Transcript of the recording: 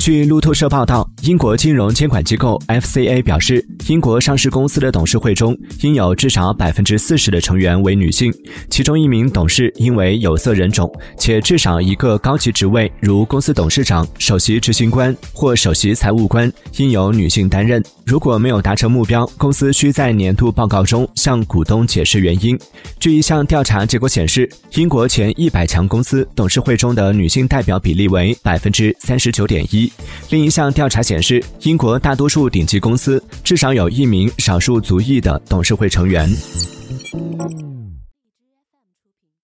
据路透社报道，英国金融监管机构 FCA 表示，英国上市公司的董事会中应有至少百分之四十的成员为女性，其中一名董事应为有色人种，且至少一个高级职位，如公司董事长、首席执行官或首席财务官，应由女性担任。如果没有达成目标，公司需在年度报告中向股东解释原因。据一项调查结果显示，英国前一百强公司董事会中的女性代表比例为百分之三十九点一。另一项调查显示，英国大多数顶级公司至少有一名少数族裔的董事会成员。